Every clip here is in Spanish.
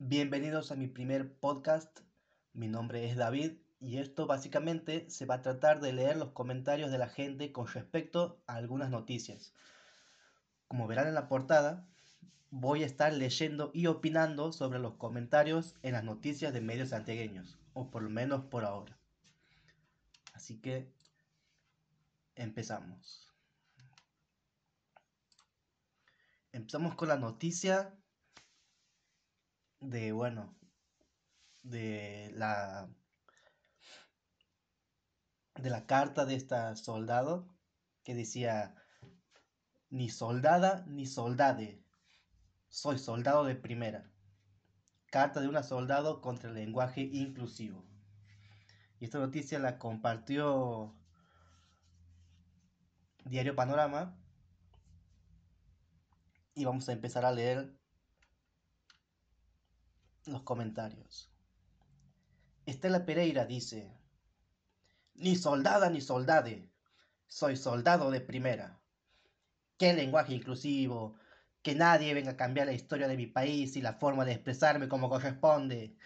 Bienvenidos a mi primer podcast. Mi nombre es David y esto básicamente se va a tratar de leer los comentarios de la gente con respecto a algunas noticias. Como verán en la portada, voy a estar leyendo y opinando sobre los comentarios en las noticias de medios santiagueños, o por lo menos por ahora. Así que empezamos. Empezamos con la noticia de, bueno, de la de la carta de esta soldado que decía ni soldada ni soldade soy soldado de primera carta de una soldado contra el lenguaje inclusivo. Y esta noticia la compartió Diario Panorama. Y vamos a empezar a leer los comentarios. Estela Pereira dice, ni soldada ni soldade, soy soldado de primera. Qué lenguaje inclusivo, que nadie venga a cambiar la historia de mi país y la forma de expresarme como corresponde.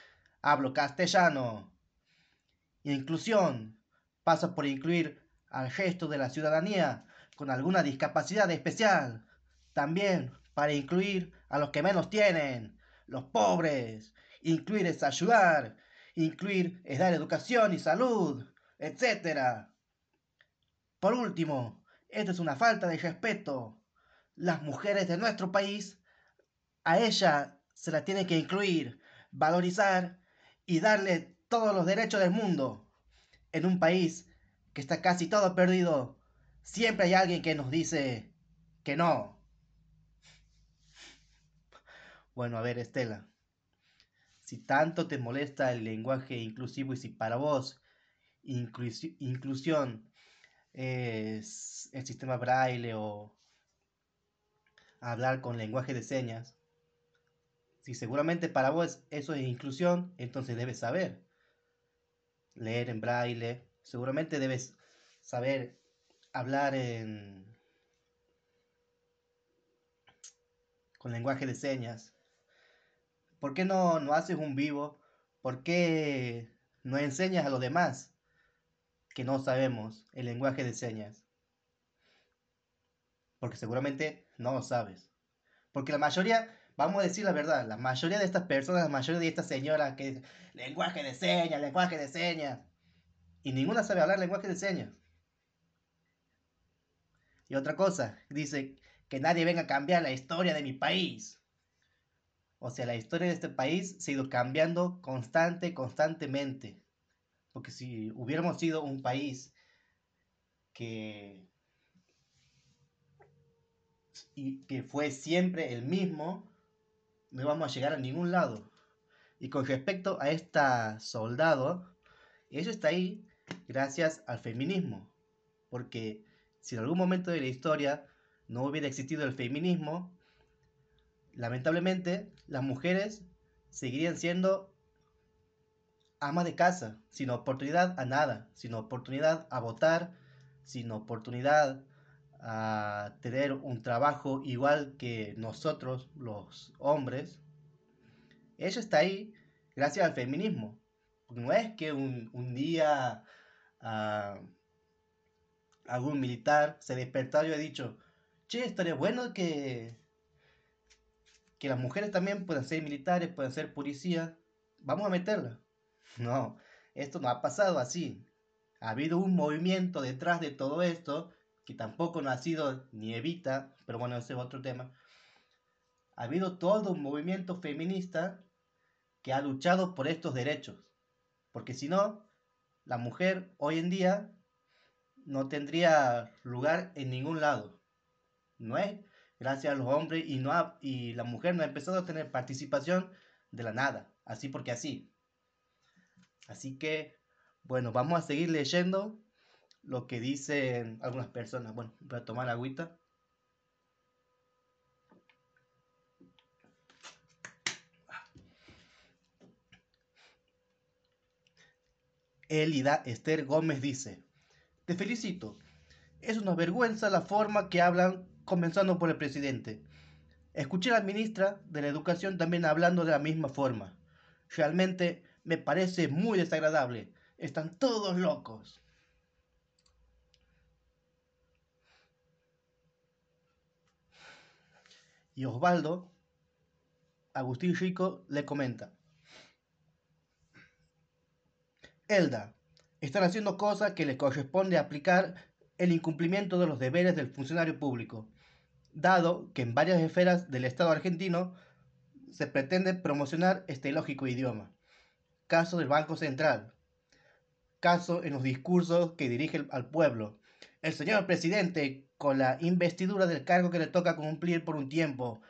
Hablo castellano. Inclusión pasa por incluir al gesto de la ciudadanía con alguna discapacidad especial. También para incluir a los que menos tienen, los pobres. Incluir es ayudar. Incluir es dar educación y salud, etc. Por último, esto es una falta de respeto. Las mujeres de nuestro país, a ella se la tiene que incluir, valorizar y darle todos los derechos del mundo. En un país que está casi todo perdido, siempre hay alguien que nos dice que no. Bueno, a ver, Estela, si tanto te molesta el lenguaje inclusivo y si para vos inclusión es el sistema braille o hablar con lenguaje de señas, si seguramente para vos eso es inclusión, entonces debes saber leer en braille, seguramente debes saber hablar en con lenguaje de señas. ¿Por qué no, no haces un vivo? ¿Por qué no enseñas a los demás que no sabemos el lenguaje de señas? Porque seguramente no lo sabes. Porque la mayoría, vamos a decir la verdad, la mayoría de estas personas, la mayoría de estas señoras que dicen lenguaje de señas, lenguaje de señas, y ninguna sabe hablar lenguaje de señas. Y otra cosa, dice que nadie venga a cambiar la historia de mi país. O sea, la historia de este país se ha ido cambiando constante, constantemente. Porque si hubiéramos sido un país que, y que fue siempre el mismo, no íbamos a llegar a ningún lado. Y con respecto a esta soldado, ella está ahí gracias al feminismo. Porque si en algún momento de la historia no hubiera existido el feminismo, lamentablemente las mujeres seguirían siendo amas de casa, sin oportunidad a nada, sin oportunidad a votar, sin oportunidad a tener un trabajo igual que nosotros los hombres. Ella está ahí gracias al feminismo. No es que un, día ah, algún militar se despertó y ha dicho, che, estaría bueno que que las mujeres también puedan ser militares, puedan ser policías, vamos a meterla. No, esto no ha pasado así. Ha habido un movimiento detrás de todo esto, que tampoco no ha sido ni evita, pero bueno, ese es otro tema. Ha habido todo un movimiento feminista que ha luchado por estos derechos. Porque si no, la mujer hoy en día no tendría lugar en ningún lado. No es gracias a los hombres y, no y la mujer no ha empezado a tener participación de la nada, así porque así. Así que, bueno, vamos a seguir leyendo lo que dicen algunas personas. Bueno, voy a tomar agüita. Elida Esther Gómez dice, te felicito, es una vergüenza la forma que hablan comenzando por el presidente. Escuché a la ministra de la Educación también hablando de la misma forma. Realmente me parece muy desagradable. Están todos locos. Y Osvaldo, Agustín Rico, le comenta. Elda, están haciendo cosas que les corresponde aplicar el incumplimiento de los deberes del funcionario público, dado que en varias esferas del Estado argentino se pretende promocionar este lógico idioma. Caso del Banco Central. Caso en los discursos que dirige al pueblo. El señor presidente, con la investidura del cargo que le toca cumplir por un tiempo,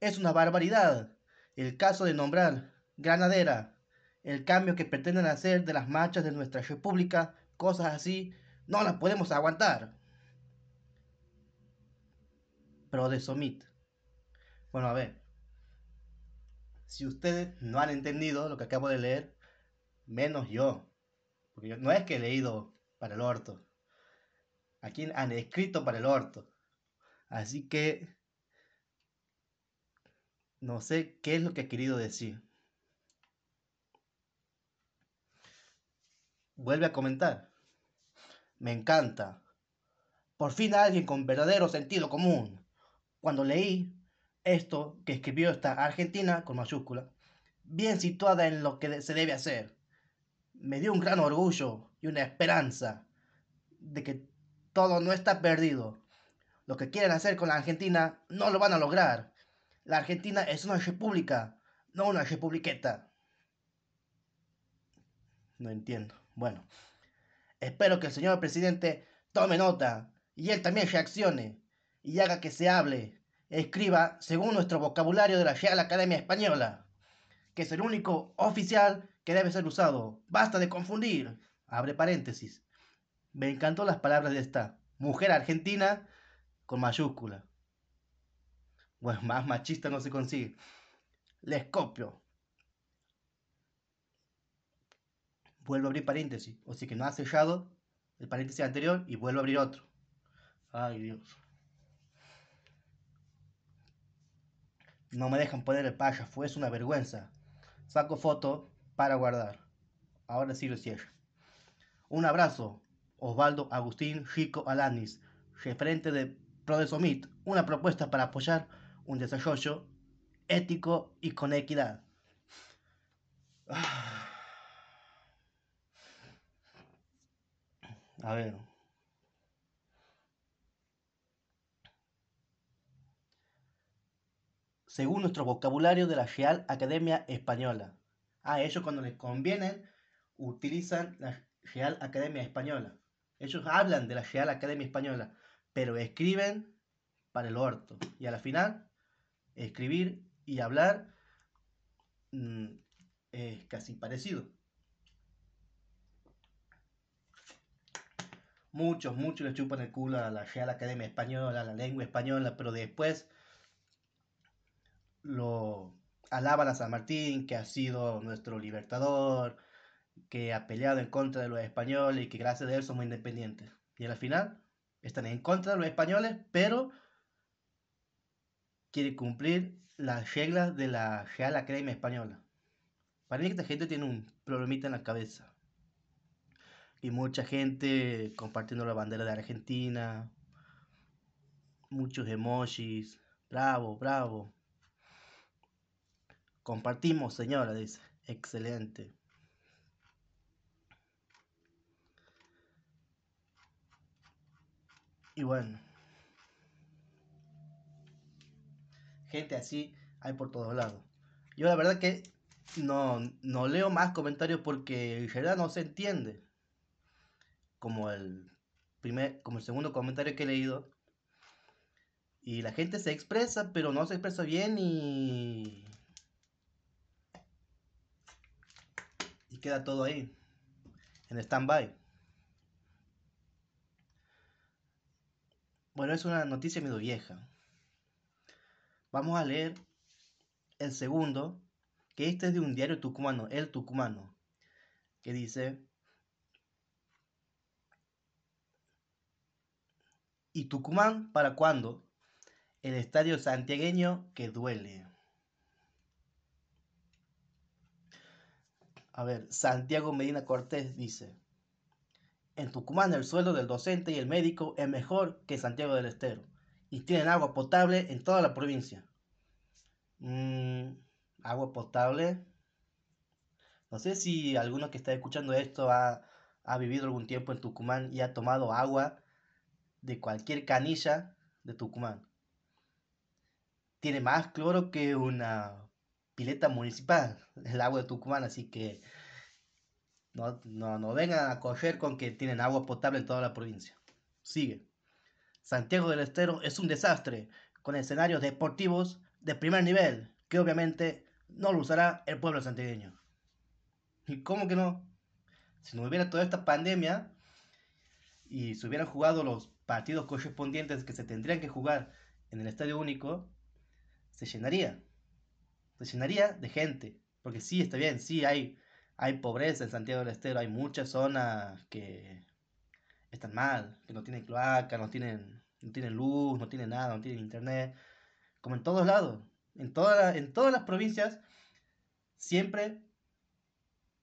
es una barbaridad. El caso de nombrar granadera, el cambio que pretenden hacer de las marchas de nuestra república, cosas así, no las podemos aguantar. Pero de Somit. Bueno, a ver. Si ustedes no han entendido lo que acabo de leer, menos yo. Porque no es que he leído para el orto. Aquí han escrito para el orto. Así que no sé qué es lo que he querido decir. Vuelve a comentar. Me encanta. Por fin alguien con verdadero sentido común. Cuando leí esto que escribió esta Argentina con mayúscula, bien situada en lo que se debe hacer, me dio un gran orgullo y una esperanza de que todo no está perdido. Lo que quieren hacer con la Argentina no lo van a lograr. La Argentina es una república, no una republiqueta. No entiendo. Bueno, espero que el señor presidente tome nota y él también reaccione y haga que se hable, escriba según nuestro vocabulario de la Real Academia Española, que es el único oficial que debe ser usado. Basta de confundir. Abre paréntesis. Me encantó las palabras de esta mujer argentina con mayúscula. Bueno, más machista no se consigue. Les copio. Vuelvo a abrir paréntesis. O sea que no ha cerrado el paréntesis anterior y vuelvo a abrir otro. Ay, Dios. No me dejan poner el fue es una vergüenza. Saco foto para guardar. Ahora sí lo cierro. Un abrazo, Osvaldo Agustín Rico Alanis, referente de Prodesomit, una propuesta para apoyar un desarrollo ético y con equidad. A ver. Según nuestro vocabulario de la Real Academia Española. A ellos cuando les conviene utilizan la Real Academia Española. Ellos hablan de la Real Academia Española, pero escriben para el orto. Y a la final escribir y hablar mm, es casi parecido. Muchos, muchos le chupan el culo a la Real Academia Española, a la lengua española, pero después lo alaban a San Martín, que ha sido nuestro libertador, que ha peleado en contra de los españoles y que gracias a él somos independientes. Y al final están en contra de los españoles, pero quiere cumplir las reglas de la Real Academia Española. Para mí esta gente tiene un problemita en la cabeza. Y mucha gente compartiendo la bandera de Argentina. Muchos emojis. Bravo, bravo. Compartimos, señora, dice. Excelente. Y bueno. gente así hay por todos lados. Yo la verdad que no, no leo más comentarios porque en realidad no se entiende. Como el primer, como el segundo comentario que he leído. Y la gente se expresa, pero no se expresa bien y. queda todo ahí. En stand-by. Bueno, es una noticia medio vieja. Vamos a leer el segundo, que este es de un diario tucumano, El Tucumano, que dice, ¿y Tucumán para cuándo? el estadio santiagueño que duele. A ver, Santiago Medina Cortés dice, en Tucumán el sueldo del docente y el médico es mejor que Santiago del Estero y tienen agua potable en toda la provincia. Mm, agua potable. No sé si alguno que está escuchando esto ha, ha vivido algún tiempo en Tucumán y ha tomado agua de cualquier canilla de Tucumán. Tiene más cloro que una pileta municipal, el agua de Tucumán, así que no, no, vengan a coger con que tienen agua potable en toda la provincia. Sigue. Santiago del Estero es un desastre, con escenarios deportivos de primer nivel, que obviamente no lo usará el pueblo santiagueño. ¿Y cómo que no? Si no hubiera toda esta pandemia y se hubieran jugado los partidos correspondientes que se tendrían que jugar en el estadio único, se llenaría. Se llenaría de gente. Porque sí, está bien, sí, hay hay pobreza en Santiago del Estero, hay muchas zonas que están mal, que no tienen cloaca, no tienen, no tienen luz, no tienen nada, no tienen internet, como en todos lados, en, en todas las provincias siempre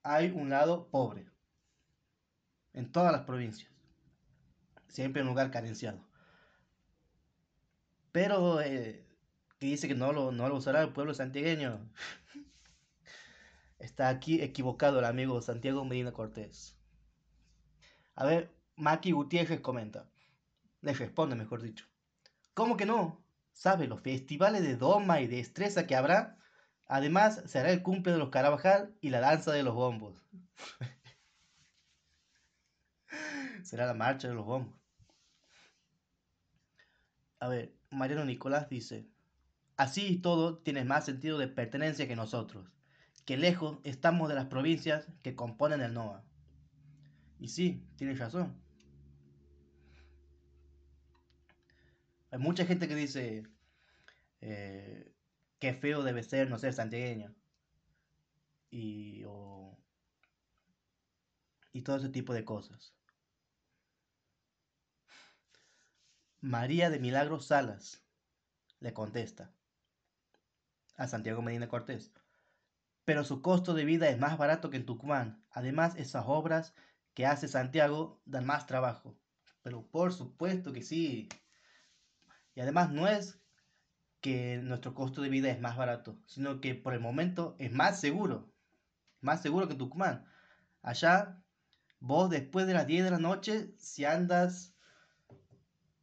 hay un lado pobre, en todas las provincias, siempre un lugar carenciado. Pero eh, que dice que no lo, no lo usará el pueblo santiagueño. Está aquí equivocado el amigo Santiago Medina Cortés. A ver, Maki Gutiérrez comenta. Le responde, mejor dicho. ¿Cómo que no? ¿Sabe los festivales de doma y de destreza que habrá? Además, será el cumple de los Carabajal y la danza de los bombos. será la marcha de los bombos. A ver, Mariano Nicolás dice, así y todo tienes más sentido de pertenencia que nosotros que lejos estamos de las provincias que componen el NOA. Y sí, tienes razón. Hay mucha gente que dice eh, qué feo debe ser no ser santiagueño. Y, y todo ese tipo de cosas. María de Milagros Salas le contesta a Santiago Medina Cortés pero su costo de vida es más barato que en Tucumán. Además, esas obras que hace Santiago dan más trabajo. Pero por supuesto que sí. Y además no es que nuestro costo de vida es más barato, sino que por el momento es más seguro. Más seguro que Tucumán. Allá, vos después de las 10 de la noche, si andas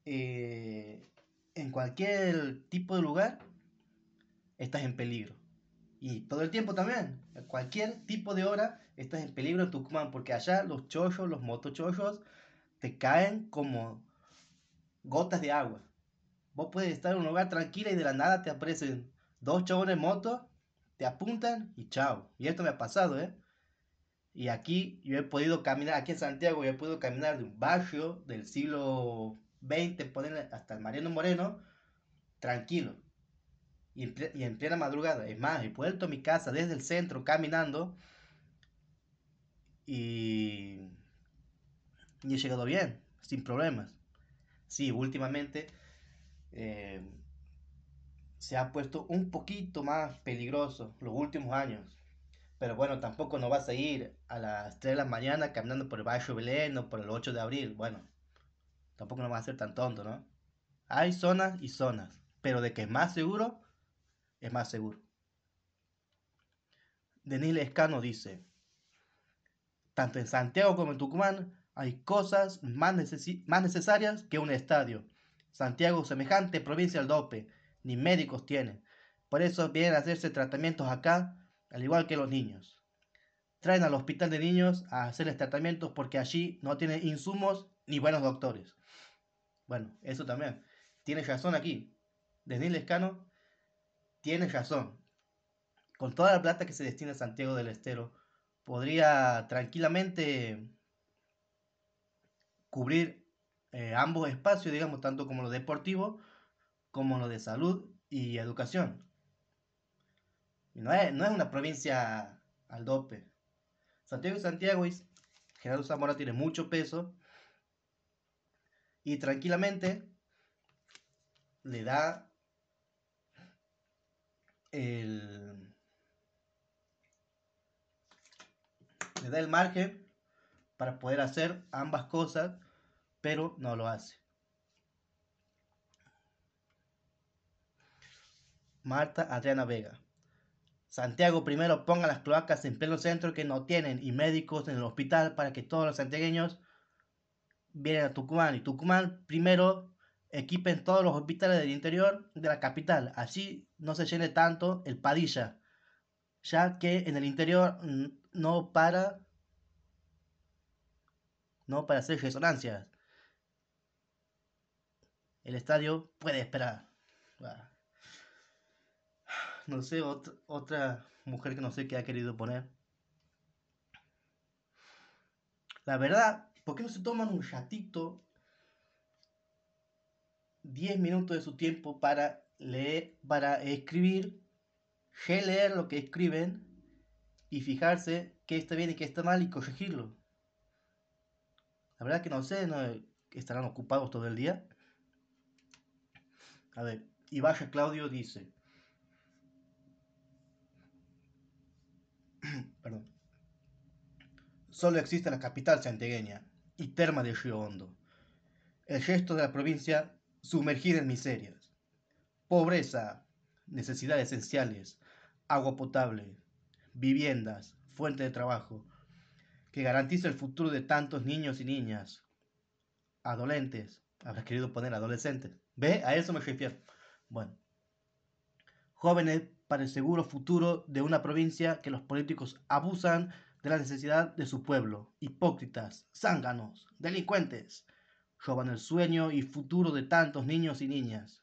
eh, en cualquier tipo de lugar, estás en peligro. Y todo el tiempo también, cualquier tipo de hora estás en peligro en Tucumán, porque allá los chollos, los motochollos, te caen como gotas de agua. Vos puedes estar en un lugar tranquilo y de la nada te aparecen dos chavos en moto, te apuntan y chao. Y esto me ha pasado, ¿eh? Y aquí yo he podido caminar, aquí en Santiago yo he podido caminar de un barrio del siglo XX, hasta el Mariano Moreno, tranquilo y en, plena madrugada. Es más, he vuelto a mi casa desde el centro caminando y, y he llegado bien, sin problemas. Sí, últimamente eh, se ha puesto un poquito más peligroso los últimos años. Pero bueno, tampoco no vas a ir a las 3 de la mañana caminando por el Barrio Belén o por el 8 de abril. Bueno, tampoco no vas a ser tan tonto, ¿no? Hay zonas y zonas, pero de que es más seguro, es más seguro. Denis Escano dice, tanto en Santiago como en Tucumán hay cosas más, más necesarias que un estadio. Santiago, semejante provincia al dope, ni médicos tiene. Por eso vienen a hacerse tratamientos acá, al igual que los niños. Traen al hospital de niños a hacerles tratamientos porque allí no tienen insumos ni buenos doctores. Bueno, eso también. Tienes razón aquí. Denis Lescano tienes razón. Con toda la plata que se destina a Santiago del Estero, podría tranquilamente cubrir eh, ambos espacios, digamos, tanto como lo deportivo como lo de salud y educación. no, es, no es una provincia al dope. Santiago y Santiago, Gerardo Zamora tiene mucho peso y tranquilamente le da el, le da el margen para poder hacer ambas cosas, pero no lo hace. Marta Adriana Vega. Santiago primero ponga las cloacas en pleno centro que no tienen y médicos en el hospital para que todos los santiagueños vienen a Tucumán. Y Tucumán primero equipen todos los hospitales del interior de la capital. Así no se llene tanto el Padilla, ya que en el interior no para no para hacer resonancias. El estadio puede esperar. No sé, otra, mujer que no sé qué ha querido poner. La verdad, ¿por qué no se toman un ratito, 10 minutos de su tiempo para leer, para escribir, releer lo que escriben y fijarse qué está bien y qué está mal y corregirlo? La verdad que no sé, no, estarán ocupados todo el día. A ver, y vaya Claudio dice. Perdón. Solo existe la capital santiagueña y Terma de Río Hondo. El resto de la provincia sumergida en miserias. Pobreza, necesidades esenciales, agua potable, viviendas, fuente de trabajo, que garantiza el futuro de tantos niños y niñas, adolescentes, habrás querido poner adolescentes, ¿ve? A eso me refiero. Bueno, jóvenes para el seguro futuro de una provincia que los políticos abusan de la necesidad de su pueblo, hipócritas, zánganos, delincuentes, roban el sueño y futuro de tantos niños y niñas.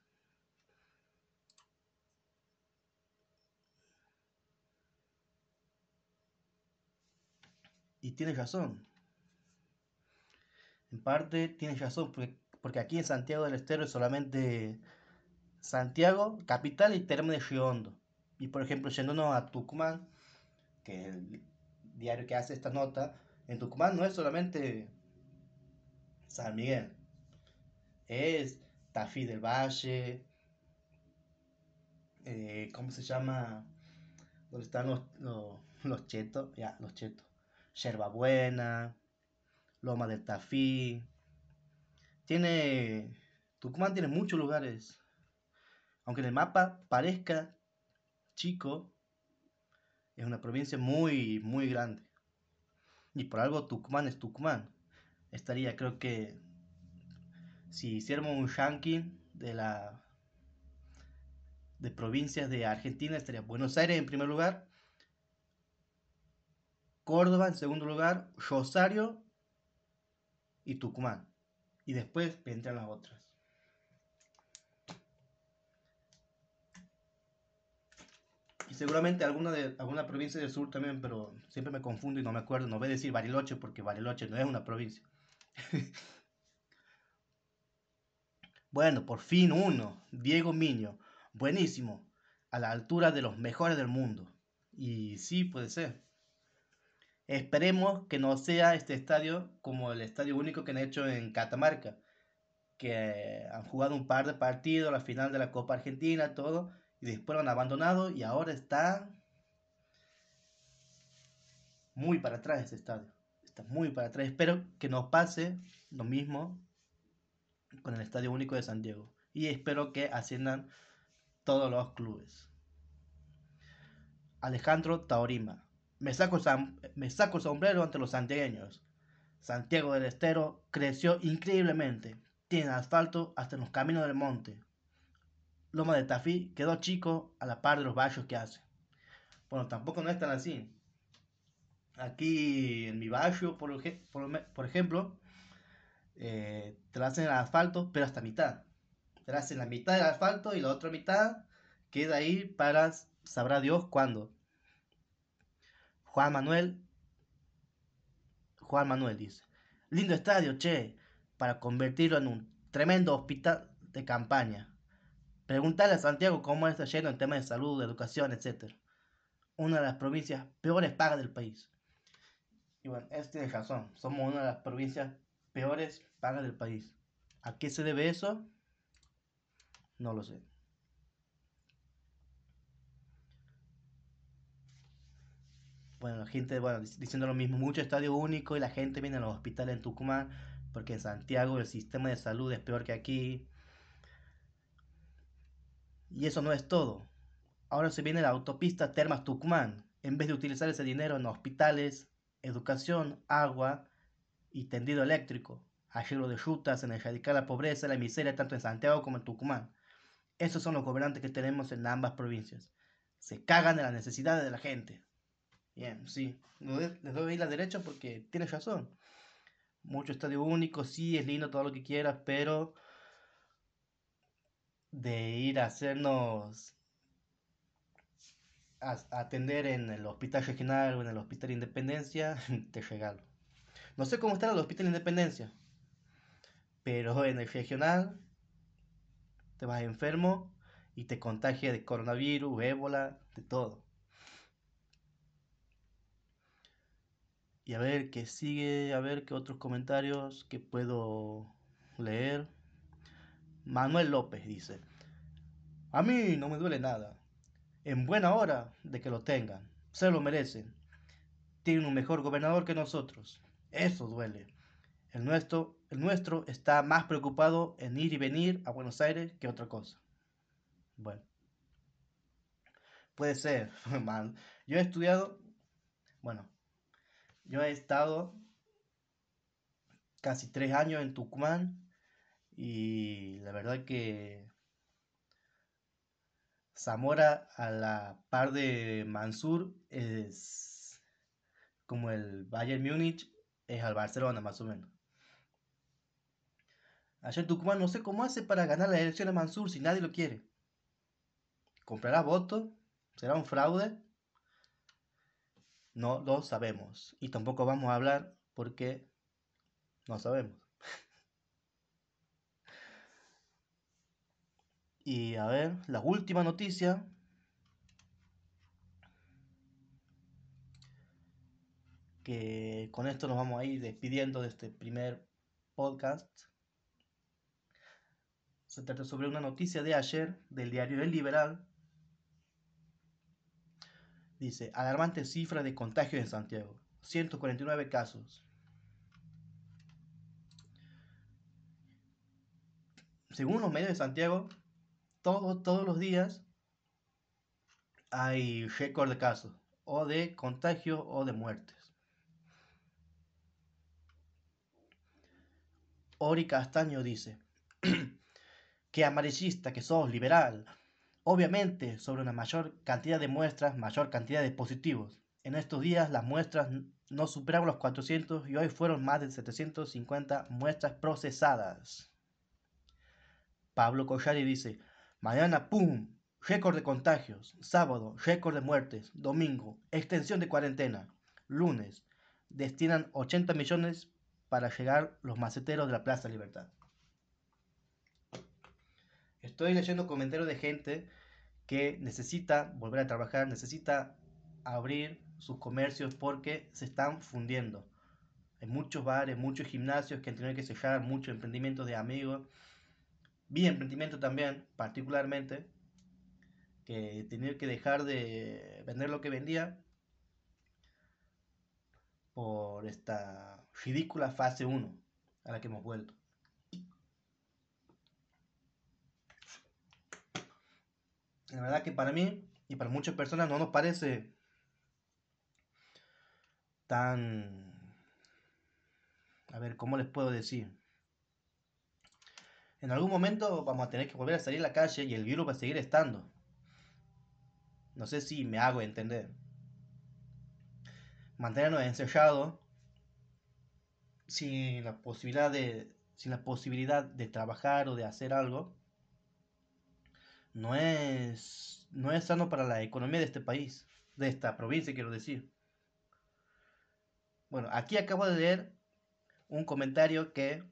Y tienes razón. En parte tienes razón, porque, aquí en Santiago del Estero es solamente Santiago, capital y termo de Río Y por ejemplo, yéndonos a Tucumán, que es el diario que hace esta nota, en Tucumán no es solamente San Miguel, es Tafí del Valle, eh, ¿cómo se llama? ¿Dónde están los, los, los chetos? Ya, los chetos. Buena, Loma del Tafí. Tiene. Tucumán tiene muchos lugares. Aunque en el mapa parezca chico, es una provincia muy, muy grande. Y por algo Tucumán es Tucumán. Estaría, creo que, si hiciéramos un ranking de la de provincias de Argentina, estaría Buenos Aires en primer lugar, Córdoba en segundo lugar, Rosario y Tucumán. Y después vendrán las otras. Y seguramente alguna, de, alguna provincia del sur también, pero siempre me confundo y no me acuerdo. No voy a decir Bariloche porque Bariloche no es una provincia. bueno, por fin uno. Diego Miño. Buenísimo. A la altura de los mejores del mundo. Y sí, puede ser. Esperemos que no sea este estadio como el estadio único que han hecho en Catamarca, que han jugado un par de partidos, la final de la Copa Argentina, todo, y después lo han abandonado y ahora está muy para atrás este estadio. Está muy para atrás. Espero que no pase lo mismo con el Estadio Único de San Diego. Y espero que asciendan todos los clubes. Alejandro Taorima. Me saco, me saco el sombrero ante los santiagueños. Santiago del Estero creció increíblemente. Tiene asfalto hasta en los caminos del monte. Loma de Tafí quedó chico a la par de los barrios que hace. Bueno, tampoco no es tan así. Aquí en mi barrio, por, ejemplo, eh, te hacen el asfalto, pero hasta mitad. Te hacen la mitad del asfalto y la otra mitad queda ahí para sabrá Dios cuándo. Juan Manuel. Juan Manuel dice. Lindo estadio, che, para convertirlo en un tremendo hospital de campaña. Preguntarle a Santiago cómo está lleno en temas de salud, de educación, etc. Una de las provincias peores pagas del país. Y bueno, él tiene razón. Somos una de las provincias peores pagas del país. ¿A qué se debe eso? No lo sé. bueno, la gente, bueno, diciendo lo mismo, mucho estadio único y la gente viene a los hospitales en Tucumán porque en Santiago el sistema de salud es peor que aquí. Y eso no es todo. Ahora se viene la autopista Termas Tucumán. En vez de utilizar ese dinero en hospitales, educación, agua y tendido eléctrico, arreglo de rutas, en erradicar la pobreza y la miseria tanto en Santiago como en Tucumán. Esos son los gobernantes que tenemos en ambas provincias. Se cagan de las necesidades de la gente. Bien, sí. Les doy la derecha porque tienes razón. Mucho estadio único, sí, es lindo todo lo que quieras, pero de ir a hacernos atender en el hospital regional o en el hospital Independencia, te regalo. No sé cómo está el hospital Independencia, pero en el regional te vas enfermo y te contagia de coronavirus, ébola, de todo. Y a ver qué sigue, a ver qué otros comentarios que puedo leer. Manuel López dice, a mí no me duele nada. En buena hora de que lo tengan. Se lo merecen. Tienen un mejor gobernador que nosotros. Eso duele. El nuestro, el nuestro está más preocupado en ir y venir a Buenos Aires que otra cosa. Bueno. Puede ser, man. Yo he estudiado, bueno, yo he estado casi tres años en Tucumán y la verdad que Zamora a la par de Mansur es como el Bayern Múnich es al Barcelona más o menos. Ayer Tucumán no sé cómo hace para ganar la elección de Mansur si nadie lo quiere. ¿Comprará votos? ¿Será un fraude? No lo sabemos. Y tampoco vamos a hablar porque no sabemos. Y a ver, la última noticia. Que con esto nos vamos a ir despidiendo de este primer podcast. Se trata sobre una noticia de ayer del diario El Liberal Dice, alarmante cifra de contagios en Santiago. 149 casos. Según los medios de Santiago, todos, los días hay récord de casos, o de contagios o de muertes. Ori Castaño dice, que amarillista que sos, liberal, Obviamente, sobre una mayor cantidad de muestras, mayor cantidad de positivos. En estos días las muestras no superaron los 400 y hoy fueron más de 750 muestras procesadas. Pablo Collari dice, mañana, ¡pum! Récord de contagios. Sábado, récord de muertes. Domingo, extensión de cuarentena. Lunes, destinan 80 millones para llegar los maceteros de la Plaza Libertad. Estoy leyendo comentarios de gente que necesita volver a trabajar, necesita abrir sus comercios porque se están fundiendo. Hay muchos bares, muchos gimnasios que han tenido que cerrar, muchos emprendimientos de amigos. Vi emprendimiento también, particularmente, que tenido que dejar de vender lo que vendía por esta ridícula fase 1 a la que hemos vuelto. La verdad que para mí y para muchas personas no nos parece tan... A ver, ¿cómo les puedo decir? En algún momento vamos a tener que volver a salir a la calle y el virus va a seguir estando. No sé si me hago entender. Mantenernos encerrados sin la posibilidad de, sin la posibilidad de trabajar o de hacer algo no es, no es sano para la economía de este país, de esta provincia, quiero decir. Bueno, aquí acabo de leer un comentario que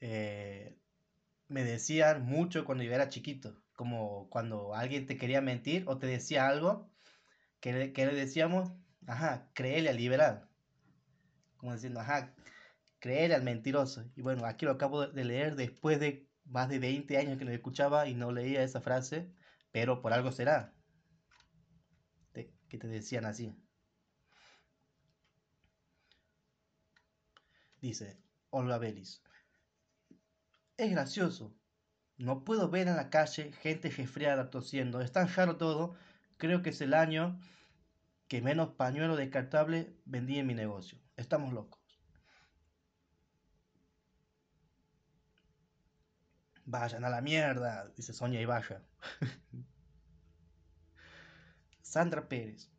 eh, me decían mucho cuando yo era chiquito, como cuando alguien te quería mentir o te decía algo, que, le, que le decíamos, ajá, créele al liberal. Como diciendo, ajá, créele al mentiroso. Y bueno, aquí lo acabo de leer después de más de 20 años que lo escuchaba y no leía esa frase, pero por algo será. que te decían así. Dice Olga Belis. Es gracioso. No puedo ver en la calle gente resfriada tosiendo. Es tan raro todo. Creo que es el año que menos pañuelo descartable vendí en mi negocio. Estamos locos. Vayan a la mierda, dice Sonia y vaya. Sandra Pérez.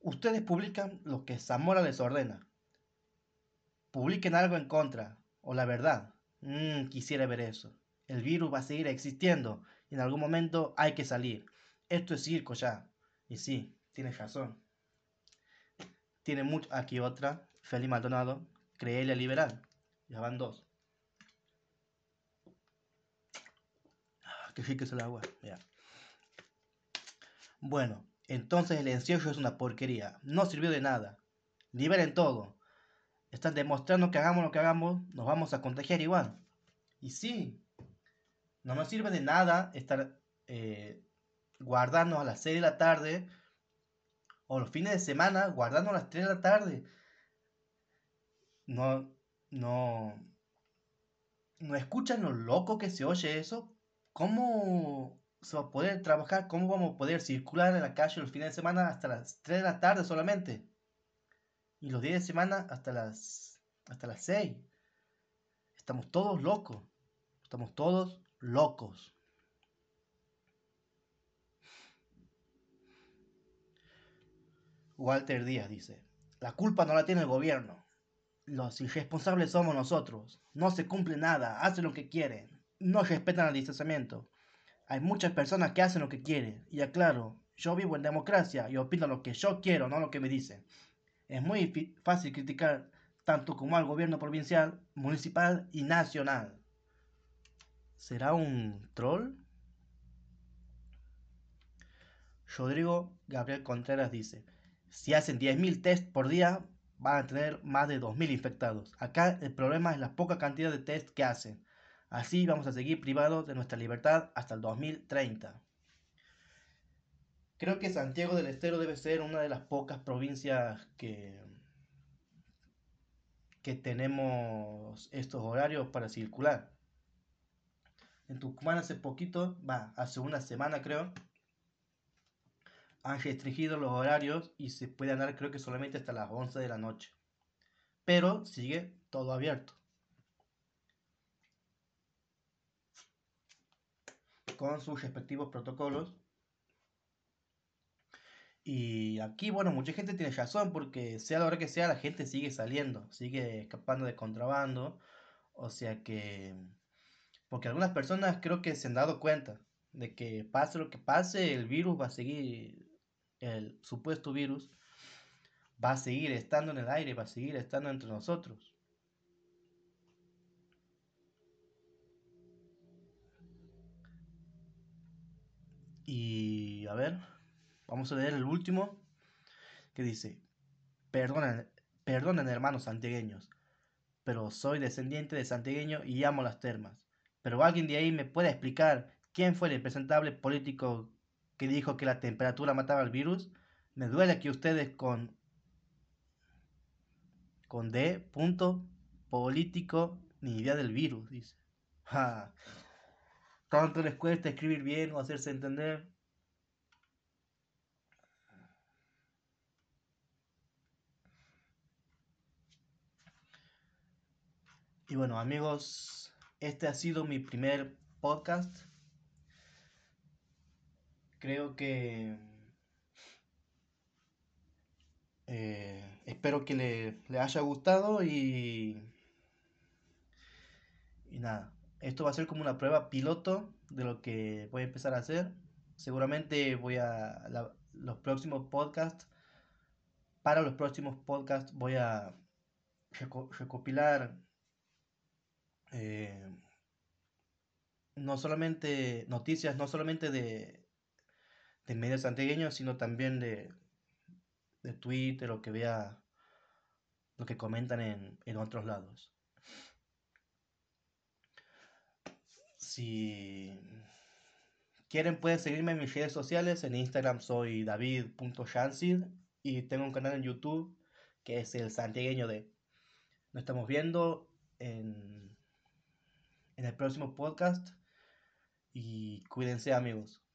Ustedes publican lo que Zamora les ordena. Publiquen algo en contra, o la verdad. Mm, quisiera ver eso. El virus va a seguir existiendo y en algún momento hay que salir. Esto es circo ya. Y sí, tienes razón. Tiene mucho. Aquí otra. Feli Maldonado. Creele liberal. Ya van dos. Ah, qué es el agua. Ya. Bueno, entonces el encierro es una porquería. No sirvió de nada. Liberen todo. Están demostrando que hagamos lo que hagamos, nos vamos a contagiar igual. Y sí, no nos sirve de nada estar eh, a las 6 de la tarde o los fines de semana guardando a las 3 de la tarde. No, no, no escuchan lo loco que se oye eso. ¿Cómo se va a poder trabajar? ¿Cómo vamos a poder circular en la calle los fines de semana hasta las 3 de la tarde solamente? Y los días de semana hasta las, hasta las 6. Estamos todos locos. Estamos todos locos. Walter Díaz dice, la culpa no la tiene el gobierno. Los irresponsables somos nosotros. No se cumple nada, hacen lo que quieren. No respetan el distanciamiento. Hay muchas personas que hacen lo que quieren. Y aclaro, yo vivo en democracia y opino lo que yo quiero, no lo que me dicen. Es muy fácil criticar tanto como al gobierno provincial, municipal y nacional. ¿Será un troll? Rodrigo Gabriel Contreras dice, si hacen 10.000 test por día, van a tener más de 2.000 infectados. Acá el problema es la poca cantidad de test que hacen. Así vamos a seguir privados de nuestra libertad hasta el 2030. Creo que Santiago del Estero debe ser una de las pocas provincias que, que tenemos estos horarios para circular. En Tucumán hace poquito, va, hace una semana creo, han restringido los horarios y se puede andar creo que solamente hasta las 11 de la noche. Pero sigue todo abierto. Con sus respectivos protocolos. Y aquí, bueno, mucha gente tiene razón porque sea la hora que sea, la gente sigue saliendo, sigue escapando de contrabando. O sea que... Porque algunas personas creo que se han dado cuenta de que pase lo que pase, el virus va a seguir el supuesto virus va a seguir estando en el aire, va a seguir estando entre nosotros. Y a ver, vamos a leer el último que dice, perdonen, perdonen hermanos santiagueños, pero soy descendiente de santiagueño y amo las termas. Pero alguien de ahí me puede explicar quién fue el representable político que dijo que la temperatura mataba al virus, me duele que ustedes con con D punto político ni idea del virus, dice. Ja. Tanto les cuesta escribir bien o hacerse entender. Y bueno, amigos, este ha sido mi primer podcast creo que eh, espero que le, haya gustado y, y nada, esto va a ser como una prueba piloto de lo que voy a empezar a hacer. Seguramente voy a los próximos podcasts, para los próximos podcasts voy a recopilar eh, no solamente noticias, no solamente de, de medios santiagueños, sino también de, de Twitter o que vea lo que comentan en, en otros lados. Si quieren pueden seguirme en mis redes sociales. En Instagram soy david.shansid y tengo un canal en YouTube que es el santiagueño de. Nos estamos viendo en, en el próximo podcast y cuídense amigos.